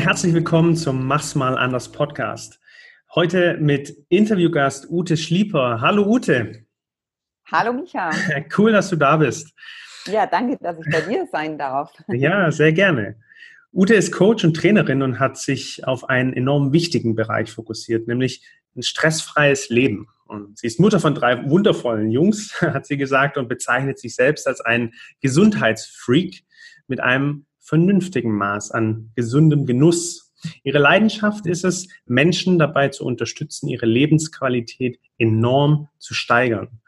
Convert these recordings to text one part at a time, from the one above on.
Herzlich willkommen zum Mach's mal anders Podcast. Heute mit Interviewgast Ute Schlieper. Hallo Ute. Hallo Micha. Cool, dass du da bist. Ja, danke, dass ich bei dir sein darf. Ja, sehr gerne. Ute ist Coach und Trainerin und hat sich auf einen enorm wichtigen Bereich fokussiert, nämlich ein stressfreies Leben. Und sie ist Mutter von drei wundervollen Jungs, hat sie gesagt, und bezeichnet sich selbst als einen Gesundheitsfreak mit einem vernünftigen Maß an gesundem Genuss. Ihre Leidenschaft ist es, Menschen dabei zu unterstützen, ihre Lebensqualität enorm zu steigern.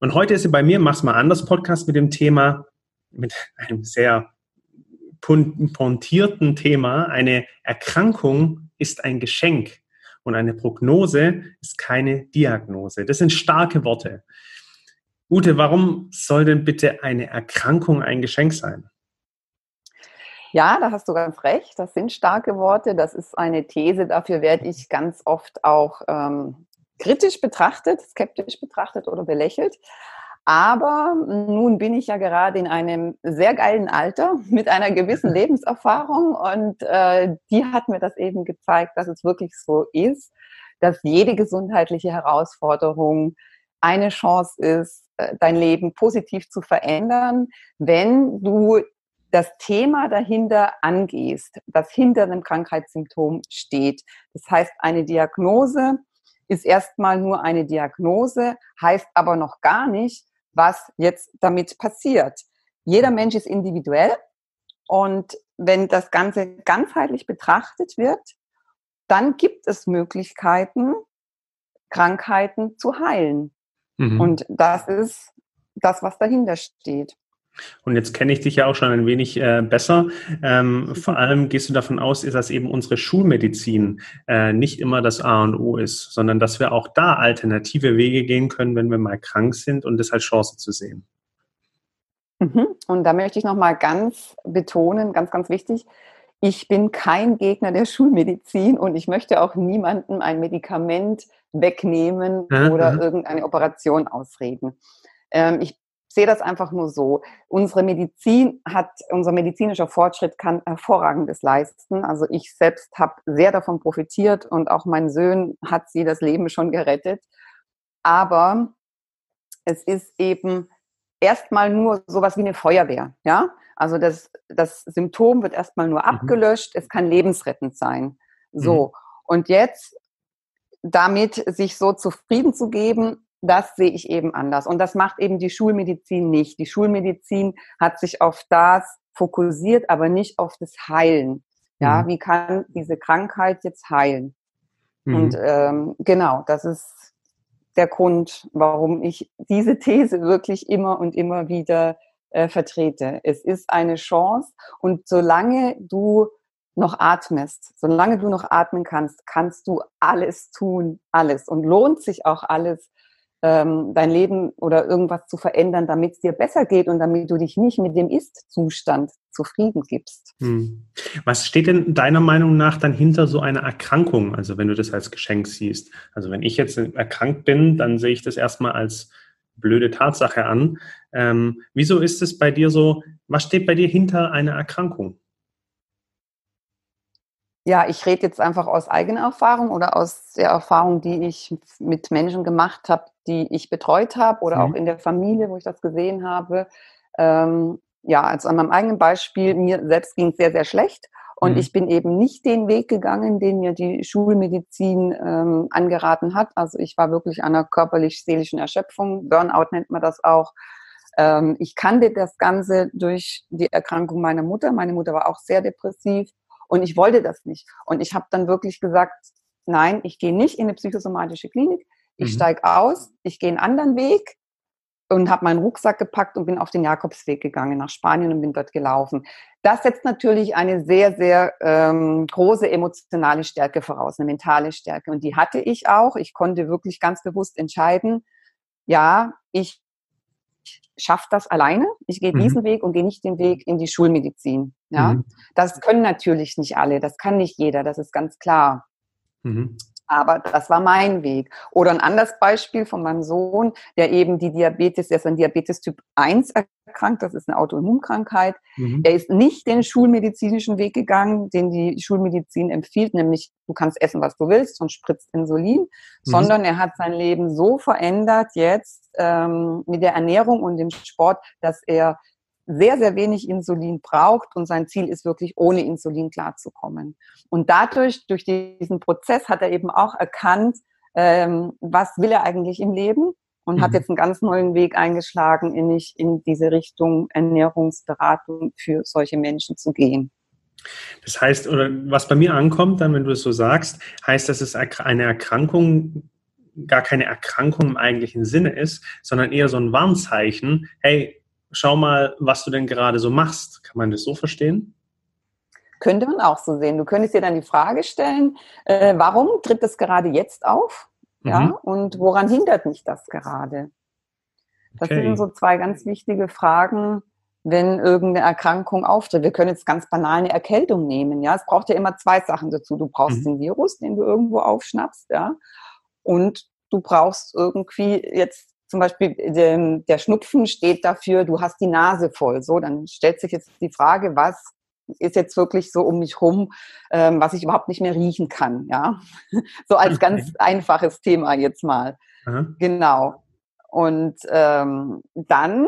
Und heute ist sie bei mir, mach's mal anders Podcast mit dem Thema, mit einem sehr pointierten Thema. Eine Erkrankung ist ein Geschenk und eine Prognose ist keine Diagnose. Das sind starke Worte. Ute, warum soll denn bitte eine Erkrankung ein Geschenk sein? Ja, da hast du ganz recht. Das sind starke Worte. Das ist eine These. Dafür werde ich ganz oft auch ähm, kritisch betrachtet, skeptisch betrachtet oder belächelt. Aber nun bin ich ja gerade in einem sehr geilen Alter mit einer gewissen Lebenserfahrung und äh, die hat mir das eben gezeigt, dass es wirklich so ist, dass jede gesundheitliche Herausforderung eine Chance ist, äh, dein Leben positiv zu verändern, wenn du das Thema dahinter angehst, das hinter einem Krankheitssymptom steht. Das heißt, eine Diagnose ist erstmal nur eine Diagnose, heißt aber noch gar nicht, was jetzt damit passiert. Jeder Mensch ist individuell und wenn das Ganze ganzheitlich betrachtet wird, dann gibt es Möglichkeiten, Krankheiten zu heilen. Mhm. Und das ist das, was dahinter steht. Und jetzt kenne ich dich ja auch schon ein wenig äh, besser. Ähm, vor allem gehst du davon aus, dass eben unsere Schulmedizin äh, nicht immer das A und O ist, sondern dass wir auch da alternative Wege gehen können, wenn wir mal krank sind und das als Chance zu sehen. Mhm. Und da möchte ich nochmal ganz betonen, ganz, ganz wichtig, ich bin kein Gegner der Schulmedizin und ich möchte auch niemandem ein Medikament wegnehmen oder irgendeine Operation ausreden. Ähm, ich sehe das einfach nur so. Unsere Medizin hat, unser medizinischer Fortschritt kann hervorragendes leisten. Also ich selbst habe sehr davon profitiert und auch mein Sohn hat sie das Leben schon gerettet. Aber es ist eben erstmal nur sowas wie eine Feuerwehr, ja? Also das, das Symptom wird erstmal nur mhm. abgelöscht, es kann lebensrettend sein. So. Mhm. Und jetzt damit sich so zufrieden zu geben, das sehe ich eben anders. Und das macht eben die Schulmedizin nicht. Die Schulmedizin hat sich auf das fokussiert, aber nicht auf das Heilen. Ja, mhm. wie kann diese Krankheit jetzt heilen? Mhm. Und ähm, genau, das ist der Grund, warum ich diese These wirklich immer und immer wieder äh, vertrete. Es ist eine Chance und solange du noch atmest, solange du noch atmen kannst, kannst du alles tun, alles und lohnt sich auch alles, ähm, dein Leben oder irgendwas zu verändern, damit es dir besser geht und damit du dich nicht mit dem Ist-Zustand zufrieden gibst. Hm. Was steht denn deiner Meinung nach dann hinter so einer Erkrankung, also wenn du das als Geschenk siehst? Also wenn ich jetzt erkrankt bin, dann sehe ich das erstmal als blöde Tatsache an. Ähm, wieso ist es bei dir so, was steht bei dir hinter einer Erkrankung? Ja, ich rede jetzt einfach aus eigener Erfahrung oder aus der Erfahrung, die ich mit Menschen gemacht habe, die ich betreut habe oder mhm. auch in der Familie, wo ich das gesehen habe. Ähm, ja, also an meinem eigenen Beispiel, mir selbst ging es sehr, sehr schlecht. Und mhm. ich bin eben nicht den Weg gegangen, den mir die Schulmedizin ähm, angeraten hat. Also ich war wirklich an einer körperlich-seelischen Erschöpfung. Burnout nennt man das auch. Ähm, ich kannte das Ganze durch die Erkrankung meiner Mutter. Meine Mutter war auch sehr depressiv. Und ich wollte das nicht. Und ich habe dann wirklich gesagt, nein, ich gehe nicht in eine psychosomatische Klinik. Ich mhm. steige aus, ich gehe einen anderen Weg und habe meinen Rucksack gepackt und bin auf den Jakobsweg gegangen nach Spanien und bin dort gelaufen. Das setzt natürlich eine sehr, sehr ähm, große emotionale Stärke voraus, eine mentale Stärke. Und die hatte ich auch. Ich konnte wirklich ganz bewusst entscheiden, ja, ich schaffe das alleine. Ich gehe mhm. diesen Weg und gehe nicht den Weg in die Schulmedizin. Ja, mhm. das können natürlich nicht alle. Das kann nicht jeder. Das ist ganz klar. Mhm. Aber das war mein Weg. Oder ein anderes Beispiel von meinem Sohn, der eben die Diabetes, der ist an Diabetes Typ 1 erkrankt, das ist eine Autoimmunkrankheit. Mhm. Er ist nicht den schulmedizinischen Weg gegangen, den die Schulmedizin empfiehlt, nämlich du kannst essen, was du willst und spritzt Insulin, mhm. sondern er hat sein Leben so verändert jetzt ähm, mit der Ernährung und dem Sport, dass er sehr, sehr wenig Insulin braucht und sein Ziel ist wirklich, ohne Insulin klarzukommen. Und dadurch, durch diesen Prozess hat er eben auch erkannt, ähm, was will er eigentlich im Leben und mhm. hat jetzt einen ganz neuen Weg eingeschlagen, in, in diese Richtung Ernährungsberatung für solche Menschen zu gehen. Das heißt, oder was bei mir ankommt, dann, wenn du es so sagst, heißt, dass es eine Erkrankung gar keine Erkrankung im eigentlichen Sinne ist, sondern eher so ein Warnzeichen, hey, schau mal, was du denn gerade so machst. Kann man das so verstehen? Könnte man auch so sehen. Du könntest dir dann die Frage stellen, äh, warum tritt das gerade jetzt auf? Mhm. Ja, und woran hindert mich das gerade? Das okay. sind so zwei ganz wichtige Fragen, wenn irgendeine Erkrankung auftritt. Wir können jetzt ganz banal eine Erkältung nehmen. Ja, es braucht ja immer zwei Sachen dazu. Du brauchst mhm. den Virus, den du irgendwo aufschnappst, ja, und du brauchst irgendwie jetzt zum Beispiel der, der Schnupfen steht dafür, du hast die Nase voll. So, dann stellt sich jetzt die Frage, was ist jetzt wirklich so um mich rum, ähm, was ich überhaupt nicht mehr riechen kann. Ja, so als ganz einfaches Thema jetzt mal. Aha. Genau. Und ähm, dann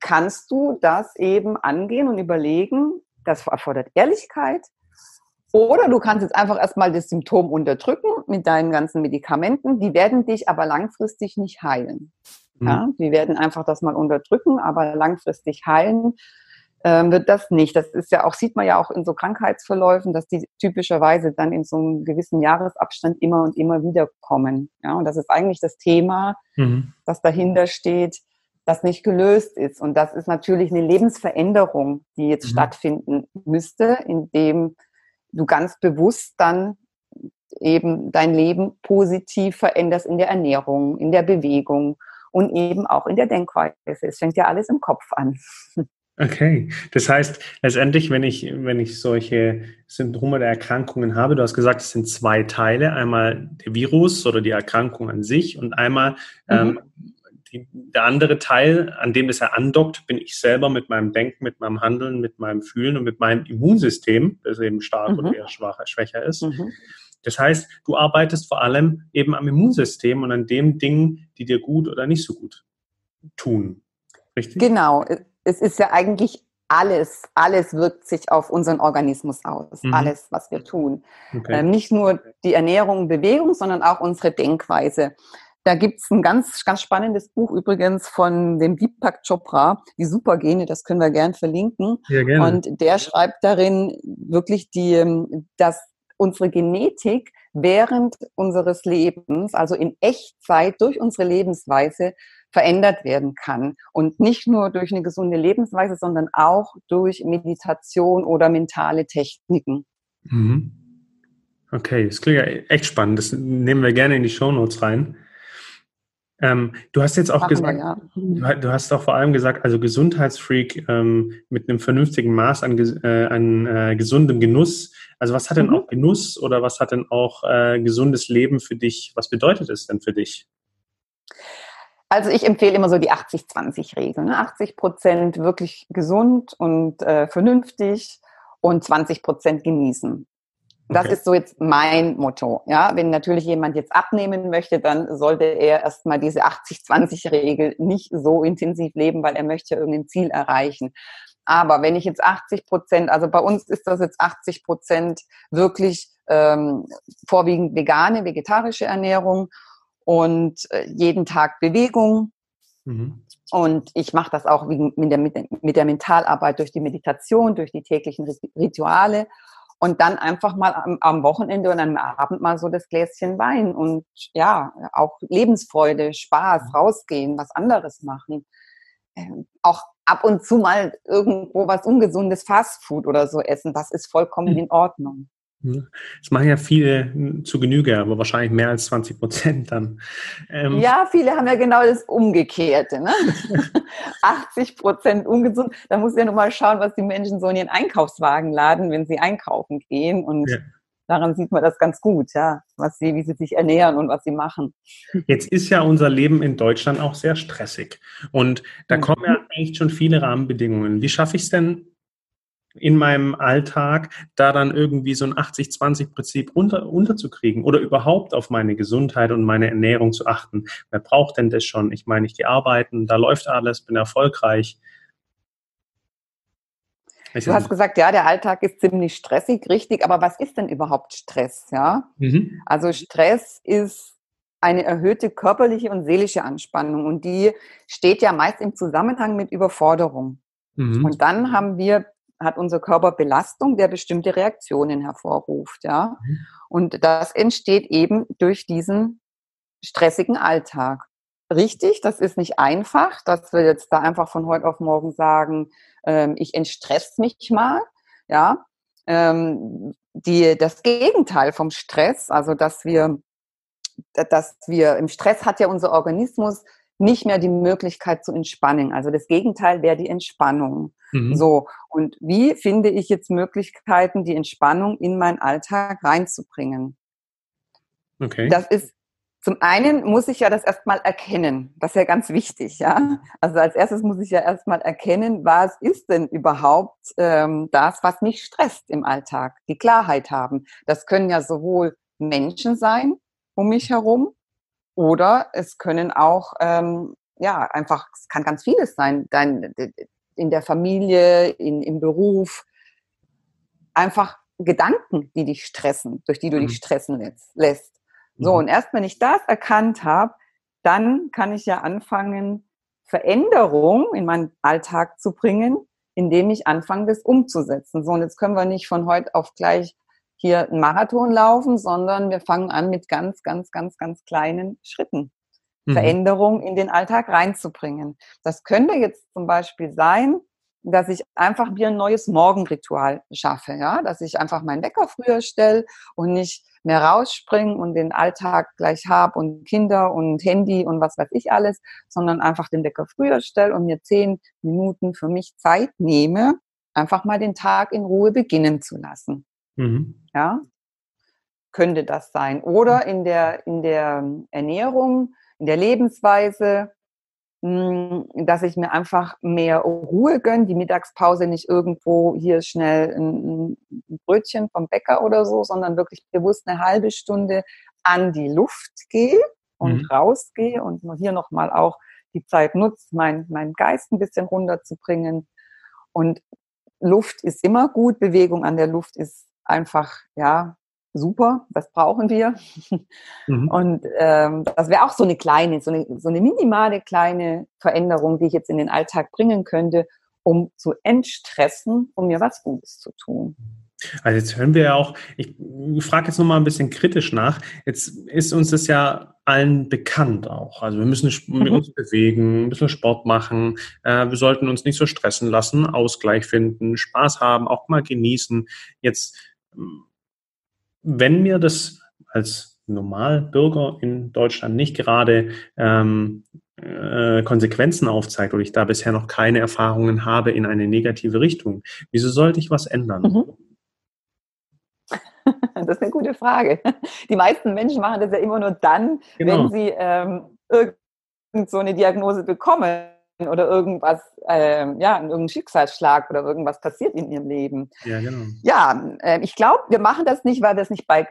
kannst du das eben angehen und überlegen. Das erfordert Ehrlichkeit. Oder du kannst jetzt einfach erstmal das Symptom unterdrücken mit deinen ganzen Medikamenten. Die werden dich aber langfristig nicht heilen. Mhm. Ja, die werden einfach das mal unterdrücken, aber langfristig heilen ähm, wird das nicht. Das ist ja auch, sieht man ja auch in so Krankheitsverläufen, dass die typischerweise dann in so einem gewissen Jahresabstand immer und immer wieder kommen. Ja, und das ist eigentlich das Thema, mhm. das dahinter steht, das nicht gelöst ist. Und das ist natürlich eine Lebensveränderung, die jetzt mhm. stattfinden müsste, indem du ganz bewusst dann eben dein Leben positiv veränderst in der Ernährung, in der Bewegung und eben auch in der Denkweise. Es fängt ja alles im Kopf an. Okay, das heißt letztendlich, wenn ich, wenn ich solche Syndrome der Erkrankungen habe, du hast gesagt, es sind zwei Teile, einmal der Virus oder die Erkrankung an sich und einmal mhm. ähm, die, der andere Teil, an dem es ja andockt, bin ich selber mit meinem Denken, mit meinem Handeln, mit meinem Fühlen und mit meinem Immunsystem, das eben stark mhm. oder eher schwacher, schwächer ist. Mhm. Das heißt, du arbeitest vor allem eben am Immunsystem und an den Dingen, die dir gut oder nicht so gut tun. Richtig? Genau. Es ist ja eigentlich alles, alles wirkt sich auf unseren Organismus aus. Mhm. Alles, was wir tun. Okay. Ähm, nicht nur die Ernährung und Bewegung, sondern auch unsere Denkweise. Da gibt's ein ganz, ganz spannendes Buch übrigens von dem Deepak Chopra, die Supergene, das können wir gern verlinken. Ja, gerne. Und der schreibt darin wirklich die, ähm, dass unsere Genetik während unseres Lebens, also in Echtzeit durch unsere Lebensweise verändert werden kann. Und nicht nur durch eine gesunde Lebensweise, sondern auch durch Meditation oder mentale Techniken. Mhm. Okay, das klingt ja echt spannend. Das nehmen wir gerne in die Show Notes rein. Ähm, du hast jetzt auch Machen gesagt, wir, ja. du hast auch vor allem gesagt, also Gesundheitsfreak ähm, mit einem vernünftigen Maß an, äh, an äh, gesundem Genuss. Also was hat denn mhm. auch Genuss oder was hat denn auch äh, gesundes Leben für dich? Was bedeutet es denn für dich? Also ich empfehle immer so die 80-20-Regel. Ne? 80 Prozent wirklich gesund und äh, vernünftig und 20 Prozent genießen. Das okay. ist so jetzt mein Motto. Ja, wenn natürlich jemand jetzt abnehmen möchte, dann sollte er erstmal diese 80-20-Regel nicht so intensiv leben, weil er möchte irgendein Ziel erreichen. Aber wenn ich jetzt 80 Prozent, also bei uns ist das jetzt 80 Prozent wirklich ähm, vorwiegend vegane, vegetarische Ernährung und äh, jeden Tag Bewegung. Mhm. Und ich mache das auch mit der, mit der Mentalarbeit durch die Meditation, durch die täglichen Rituale und dann einfach mal am, am, Wochenende und am Abend mal so das Gläschen Wein und ja, auch Lebensfreude, Spaß, rausgehen, was anderes machen. Ähm, auch ab und zu mal irgendwo was Ungesundes, Fastfood oder so essen, das ist vollkommen hm. in Ordnung. Das machen ja viele zu Genüge, aber wahrscheinlich mehr als 20 Prozent dann. Ähm ja, viele haben ja genau das Umgekehrte. Ne? 80 Prozent ungesund. Da muss ja nur mal schauen, was die Menschen so in ihren Einkaufswagen laden, wenn sie einkaufen gehen. Und ja. daran sieht man das ganz gut, ja, was sie, wie sie sich ernähren und was sie machen. Jetzt ist ja unser Leben in Deutschland auch sehr stressig. Und da mhm. kommen ja echt schon viele Rahmenbedingungen. Wie schaffe ich es denn in meinem Alltag, da dann irgendwie so ein 80-20-Prinzip unter, unterzukriegen oder überhaupt auf meine Gesundheit und meine Ernährung zu achten. Wer braucht denn das schon? Ich meine, ich gehe arbeiten, da läuft alles, bin erfolgreich. Du hast gesagt, ja, der Alltag ist ziemlich stressig, richtig, aber was ist denn überhaupt Stress? Ja? Mhm. Also Stress ist eine erhöhte körperliche und seelische Anspannung und die steht ja meist im Zusammenhang mit Überforderung. Mhm. Und dann haben wir, hat unser Körper Belastung, der bestimmte Reaktionen hervorruft, ja. Mhm. Und das entsteht eben durch diesen stressigen Alltag. Richtig, das ist nicht einfach, dass wir jetzt da einfach von heute auf morgen sagen, ähm, ich entstress mich mal, ja. Ähm, die, das Gegenteil vom Stress, also dass wir, dass wir im Stress hat ja unser Organismus nicht mehr die Möglichkeit zu entspannen. Also das Gegenteil wäre die Entspannung. Mhm. So. Und wie finde ich jetzt Möglichkeiten, die Entspannung in meinen Alltag reinzubringen? Okay. Das ist zum einen muss ich ja das erstmal erkennen. Das ist ja ganz wichtig, ja. Also als erstes muss ich ja erstmal erkennen, was ist denn überhaupt ähm, das, was mich stresst im Alltag. Die Klarheit haben. Das können ja sowohl Menschen sein um mich herum oder es können auch, ähm, ja, einfach, es kann ganz vieles sein. Dein, in der Familie, in, im Beruf. Einfach Gedanken, die dich stressen, durch die du dich mhm. stressen lässt. So, mhm. und erst wenn ich das erkannt habe, dann kann ich ja anfangen, Veränderung in meinen Alltag zu bringen, indem ich anfange, das umzusetzen. So, und jetzt können wir nicht von heute auf gleich hier einen Marathon laufen, sondern wir fangen an mit ganz, ganz, ganz, ganz kleinen Schritten. Mhm. Veränderung in den Alltag reinzubringen. Das könnte jetzt zum Beispiel sein, dass ich einfach mir ein neues Morgenritual schaffe, ja, dass ich einfach meinen Wecker früher stelle und nicht mehr rausspringen und den Alltag gleich habe und Kinder und Handy und was weiß ich alles, sondern einfach den Wecker früher stelle und mir zehn Minuten für mich Zeit nehme, einfach mal den Tag in Ruhe beginnen zu lassen. Mhm. Ja, könnte das sein. Oder in der, in der Ernährung, in der Lebensweise, hm, dass ich mir einfach mehr Ruhe gönne, die Mittagspause nicht irgendwo hier schnell ein, Brötchen vom Bäcker oder so, sondern wirklich bewusst eine halbe Stunde an die Luft gehe und mhm. rausgehe und hier nochmal auch die Zeit nutze, mein, meinen Geist ein bisschen runterzubringen. Und Luft ist immer gut, Bewegung an der Luft ist einfach, ja, super, das brauchen wir. Mhm. Und ähm, das wäre auch so eine kleine, so eine, so eine minimale kleine Veränderung, die ich jetzt in den Alltag bringen könnte, um zu entstressen, um mir was Gutes zu tun. Also jetzt hören wir ja auch, ich frage jetzt nochmal ein bisschen kritisch nach. Jetzt ist uns das ja allen bekannt auch. Also wir müssen mhm. uns bewegen, ein bisschen Sport machen. Äh, wir sollten uns nicht so stressen lassen, Ausgleich finden, Spaß haben, auch mal genießen. Jetzt wenn mir das als Normalbürger in Deutschland nicht gerade ähm, äh, Konsequenzen aufzeigt oder ich da bisher noch keine Erfahrungen habe in eine negative Richtung, wieso sollte ich was ändern? Mhm. Das ist eine gute Frage. Die meisten Menschen machen das ja immer nur dann, genau. wenn sie ähm, irgend so eine Diagnose bekommen oder irgendwas, ähm, ja, irgendein Schicksalsschlag oder irgendwas passiert in ihrem Leben. Ja, genau. Ja, äh, ich glaube, wir machen das nicht, weil wir es nicht bei,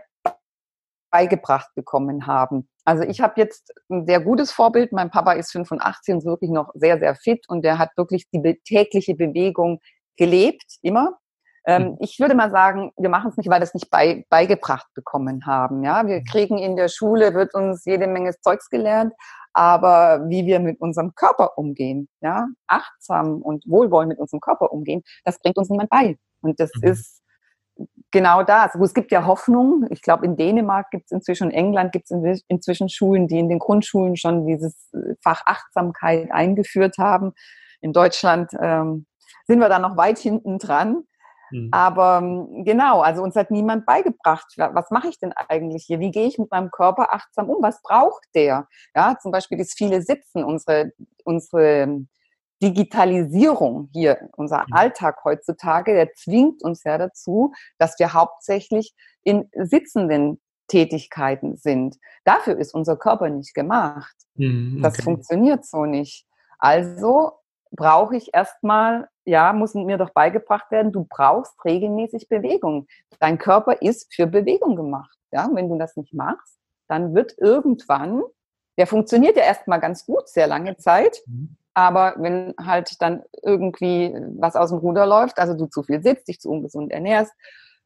beigebracht bekommen haben. Also ich habe jetzt ein sehr gutes Vorbild. Mein Papa ist 85 und ist wirklich noch sehr, sehr fit und der hat wirklich die tägliche Bewegung gelebt, immer. Ähm, mhm. ich würde mal sagen, wir machen es nicht, weil wir es nicht bei, beigebracht bekommen haben. Ja, wir mhm. kriegen in der Schule, wird uns jede Menge Zeugs gelernt, aber wie wir mit unserem Körper umgehen, ja, achtsam und wohlwollend mit unserem Körper umgehen, das bringt uns niemand bei. Und das mhm. ist genau das. Es gibt ja Hoffnung. Ich glaube, in Dänemark gibt es inzwischen, in England gibt es inzwischen Schulen, die in den Grundschulen schon dieses Fach Achtsamkeit eingeführt haben. In Deutschland ähm, sind wir da noch weit hinten dran. Mhm. Aber ähm, genau, also uns hat niemand beigebracht, was mache ich denn eigentlich hier? Wie gehe ich mit meinem Körper achtsam um? Was braucht der? Ja, zum Beispiel das viele Sitzen, unsere, unsere Digitalisierung hier, unser mhm. Alltag heutzutage, der zwingt uns ja dazu, dass wir hauptsächlich in sitzenden Tätigkeiten sind. Dafür ist unser Körper nicht gemacht. Mhm, okay. Das funktioniert so nicht. Also brauche ich erstmal, ja, muss mir doch beigebracht werden, du brauchst regelmäßig Bewegung. Dein Körper ist für Bewegung gemacht. Ja, wenn du das nicht machst, dann wird irgendwann, der funktioniert ja erstmal ganz gut, sehr lange Zeit. Mhm. Aber wenn halt dann irgendwie was aus dem Ruder läuft, also du zu viel sitzt, dich zu ungesund ernährst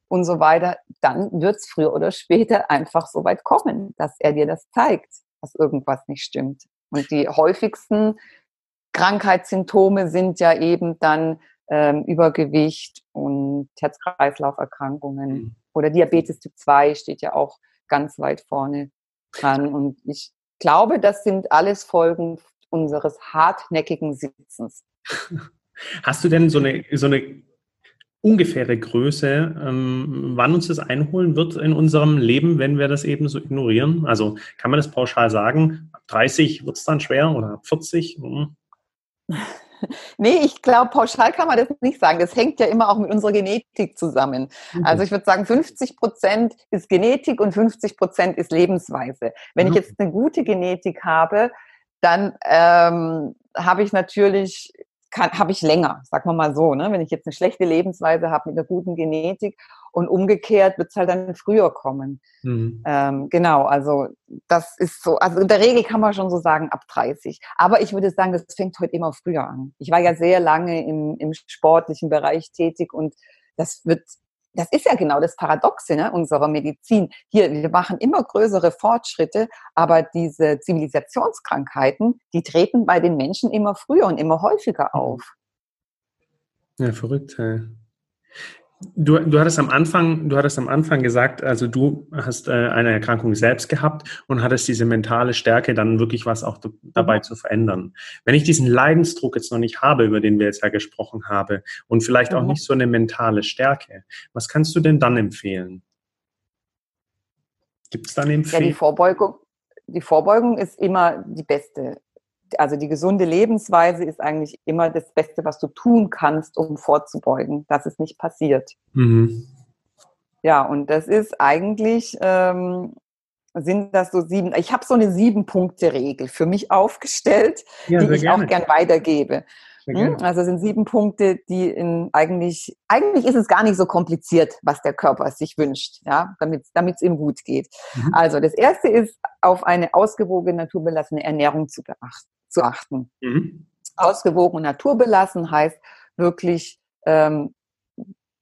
und so weiter, dann wird es früher oder später einfach so weit kommen, dass er dir das zeigt, dass irgendwas nicht stimmt. Und die häufigsten Krankheitssymptome sind ja eben dann ähm, Übergewicht und Herz-Kreislauf-Erkrankungen mhm. oder Diabetes Typ 2 steht ja auch ganz weit vorne dran. Und ich glaube, das sind alles Folgen unseres hartnäckigen Sitzens. Hast du denn so eine, so eine ungefähre Größe, ähm, wann uns das einholen wird in unserem Leben, wenn wir das eben so ignorieren? Also kann man das pauschal sagen? Ab 30 wird es dann schwer oder ab 40? Hm. Nee, ich glaube, pauschal kann man das nicht sagen. Das hängt ja immer auch mit unserer Genetik zusammen. Mhm. Also ich würde sagen, 50 Prozent ist Genetik und 50 Prozent ist Lebensweise. Wenn mhm. ich jetzt eine gute Genetik habe, dann ähm, habe ich natürlich habe ich länger, sagen wir mal so. Ne? Wenn ich jetzt eine schlechte Lebensweise habe mit einer guten Genetik und umgekehrt wird es halt dann früher kommen. Mhm. Ähm, genau, also das ist so, also in der Regel kann man schon so sagen ab 30. Aber ich würde sagen, das fängt heute immer früher an. Ich war ja sehr lange im, im sportlichen Bereich tätig und das wird das ist ja genau das Paradoxe ne, unserer Medizin. Hier, wir machen immer größere Fortschritte, aber diese Zivilisationskrankheiten, die treten bei den Menschen immer früher und immer häufiger mhm. auf. Ja, verrückt. Hey. Du, du hattest am Anfang, du hattest am Anfang gesagt, also du hast äh, eine Erkrankung selbst gehabt und hattest diese mentale Stärke, dann wirklich was auch dabei mhm. zu verändern. Wenn ich diesen Leidensdruck jetzt noch nicht habe, über den wir jetzt ja gesprochen haben, und vielleicht mhm. auch nicht so eine mentale Stärke, was kannst du denn dann empfehlen? Gibt es dann Empfehlungen? Ja, die Vorbeugung, die Vorbeugung ist immer die beste also die gesunde Lebensweise ist eigentlich immer das Beste, was du tun kannst, um vorzubeugen, dass es nicht passiert. Mhm. Ja, und das ist eigentlich, ähm, sind das so sieben, ich habe so eine Sieben-Punkte-Regel für mich aufgestellt, ja, die ich gerne. auch gern weitergebe. Hm? Also sind sieben Punkte, die in eigentlich, eigentlich ist es gar nicht so kompliziert, was der Körper sich wünscht, ja, damit es ihm gut geht. Mhm. Also das erste ist, auf eine ausgewogene, naturbelassene Ernährung zu beachten zu achten. Mhm. Ausgewogen und naturbelassen heißt wirklich, ähm,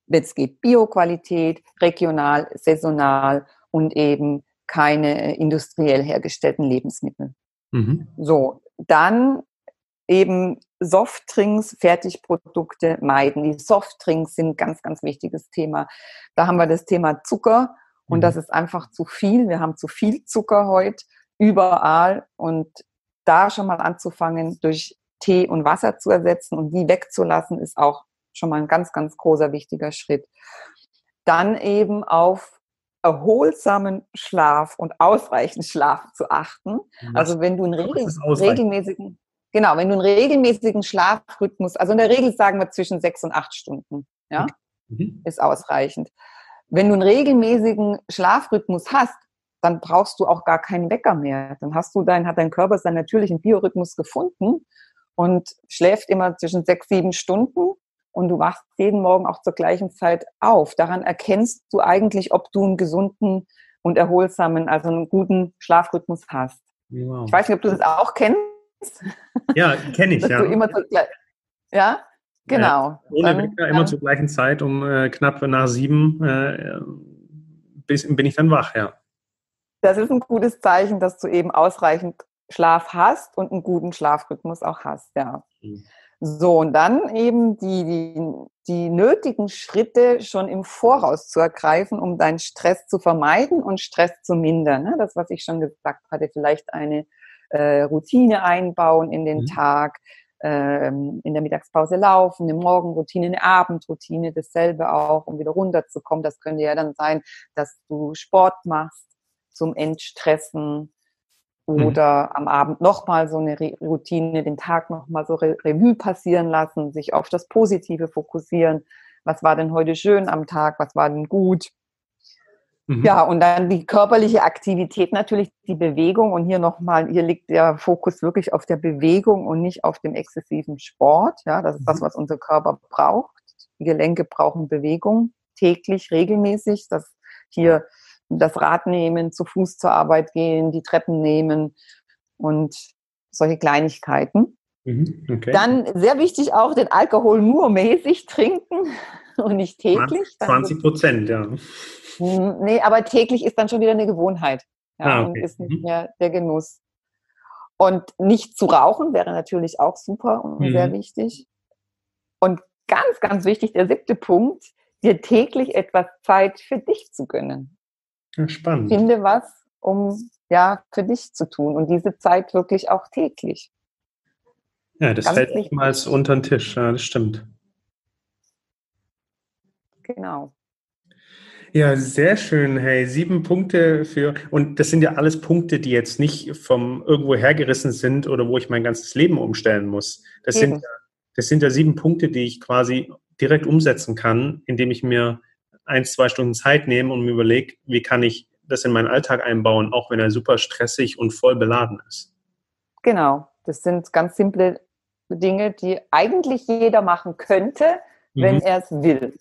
wenn es geht, Bioqualität, regional, saisonal und eben keine äh, industriell hergestellten Lebensmittel. Mhm. So, dann eben Softdrinks, Fertigprodukte meiden. Die Softdrinks sind ein ganz, ganz wichtiges Thema. Da haben wir das Thema Zucker und mhm. das ist einfach zu viel. Wir haben zu viel Zucker heute überall und da schon mal anzufangen, durch Tee und Wasser zu ersetzen und die wegzulassen, ist auch schon mal ein ganz, ganz großer wichtiger Schritt. Dann eben auf erholsamen Schlaf und ausreichend Schlaf zu achten. Was, also wenn du einen regel regelmäßigen, genau, wenn du einen regelmäßigen Schlafrhythmus, also in der Regel sagen wir zwischen sechs und acht Stunden, ja, mhm. ist ausreichend. Wenn du einen regelmäßigen Schlafrhythmus hast, dann brauchst du auch gar keinen Wecker mehr. Dann hast du dein, hat dein Körper seinen natürlichen Biorhythmus gefunden und schläft immer zwischen sechs, sieben Stunden und du wachst jeden Morgen auch zur gleichen Zeit auf. Daran erkennst du eigentlich, ob du einen gesunden und erholsamen, also einen guten Schlafrhythmus hast. Wow. Ich weiß nicht, ob du das auch kennst. Ja, kenne ich, ja. ja, genau. Ja, ohne dann, Wecker immer zur gleichen Zeit, um äh, knapp nach sieben äh, bis, bin ich dann wach, ja das ist ein gutes Zeichen, dass du eben ausreichend Schlaf hast und einen guten Schlafrhythmus auch hast, ja. Mhm. So, und dann eben die, die, die nötigen Schritte schon im Voraus zu ergreifen, um deinen Stress zu vermeiden und Stress zu mindern. Ne? Das, was ich schon gesagt hatte, vielleicht eine äh, Routine einbauen in den mhm. Tag, ähm, in der Mittagspause laufen, eine Morgenroutine, eine Abendroutine, dasselbe auch, um wieder runterzukommen. Das könnte ja dann sein, dass du Sport machst, zum Entstressen. Mhm. Oder mhm. am Abend nochmal so eine Routine, den Tag nochmal so Re Revue passieren lassen, sich auf das Positive fokussieren. Was war denn heute schön am Tag? Was war denn gut? Mhm. Ja, und dann die körperliche Aktivität natürlich, die Bewegung. Und hier nochmal, hier liegt der Fokus wirklich auf der Bewegung und nicht auf dem exzessiven Sport. Ja, das ist mhm. das, was unser Körper braucht. Die Gelenke brauchen Bewegung täglich, regelmäßig. Das hier das Rad nehmen, zu Fuß zur Arbeit gehen, die Treppen nehmen und solche Kleinigkeiten. Mhm, okay. Dann sehr wichtig auch den Alkohol nur mäßig trinken und nicht täglich. 20 Prozent, ja. Hm, nee, aber täglich ist dann schon wieder eine Gewohnheit. Ja, ah, okay. und ist nicht mhm. mehr der Genuss. Und nicht zu rauchen wäre natürlich auch super und mhm. sehr wichtig. Und ganz, ganz wichtig, der siebte Punkt, dir täglich etwas Zeit für dich zu gönnen. Ja, spannend. Finde was, um ja für dich zu tun und diese Zeit wirklich auch täglich. Ja, das Ganz fällt niemals unter den Tisch, ja, das stimmt. Genau. Ja, sehr schön. Hey, sieben Punkte für, und das sind ja alles Punkte, die jetzt nicht vom irgendwo hergerissen sind oder wo ich mein ganzes Leben umstellen muss. Das sind, das sind ja sieben Punkte, die ich quasi direkt umsetzen kann, indem ich mir ein, zwei Stunden Zeit nehme und mir überlege, wie kann ich das in meinen Alltag einbauen, auch wenn er super stressig und voll beladen ist. Genau, das sind ganz simple Dinge, die eigentlich jeder machen könnte, wenn mhm. er es will.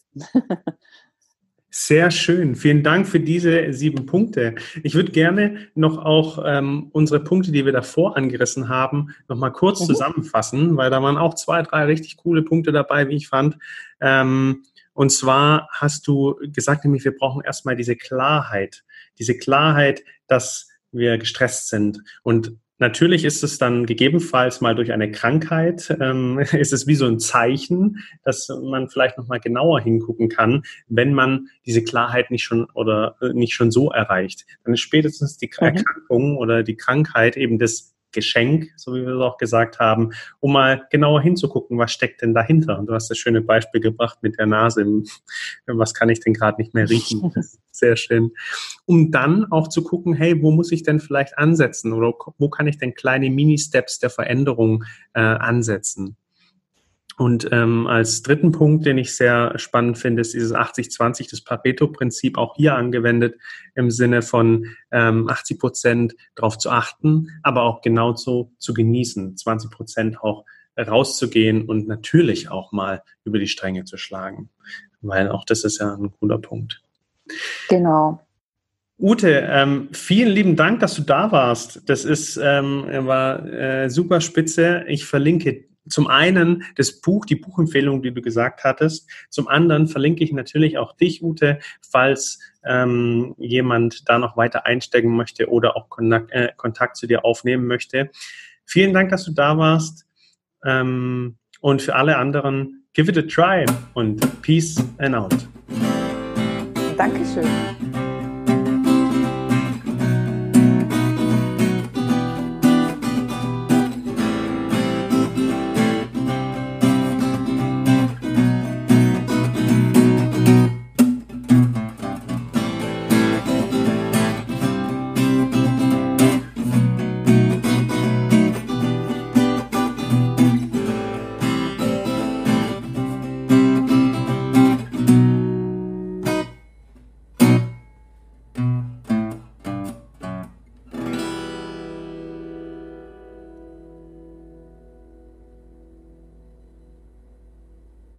Sehr schön. Vielen Dank für diese sieben Punkte. Ich würde gerne noch auch ähm, unsere Punkte, die wir davor angerissen haben, noch mal kurz mhm. zusammenfassen, weil da waren auch zwei, drei richtig coole Punkte dabei, wie ich fand. Ähm, und zwar hast du gesagt, nämlich wir brauchen erstmal diese Klarheit, diese Klarheit, dass wir gestresst sind. Und Natürlich ist es dann gegebenenfalls mal durch eine Krankheit, ähm, ist es wie so ein Zeichen, dass man vielleicht nochmal genauer hingucken kann, wenn man diese Klarheit nicht schon oder äh, nicht schon so erreicht. Dann ist spätestens die mhm. Erkrankung oder die Krankheit eben das Geschenk, so wie wir es auch gesagt haben, um mal genauer hinzugucken, was steckt denn dahinter. Und du hast das schöne Beispiel gebracht mit der Nase. Was kann ich denn gerade nicht mehr riechen? Sehr schön. Um dann auch zu gucken, hey, wo muss ich denn vielleicht ansetzen oder wo kann ich denn kleine Mini-Steps der Veränderung äh, ansetzen? Und ähm, als dritten Punkt, den ich sehr spannend finde, ist dieses 80-20, das Pareto-Prinzip auch hier angewendet im Sinne von ähm, 80 Prozent darauf zu achten, aber auch genauso zu genießen, 20 Prozent auch rauszugehen und natürlich auch mal über die Stränge zu schlagen, weil auch das ist ja ein cooler Punkt. Genau. Ute, ähm, vielen lieben Dank, dass du da warst. Das ist ähm, war äh, super spitze. Ich verlinke zum einen das Buch, die Buchempfehlung, die du gesagt hattest. Zum anderen verlinke ich natürlich auch dich, Ute, falls ähm, jemand da noch weiter einsteigen möchte oder auch Kontakt, äh, Kontakt zu dir aufnehmen möchte. Vielen Dank, dass du da warst. Ähm, und für alle anderen, give it a try und peace and out. Dankeschön.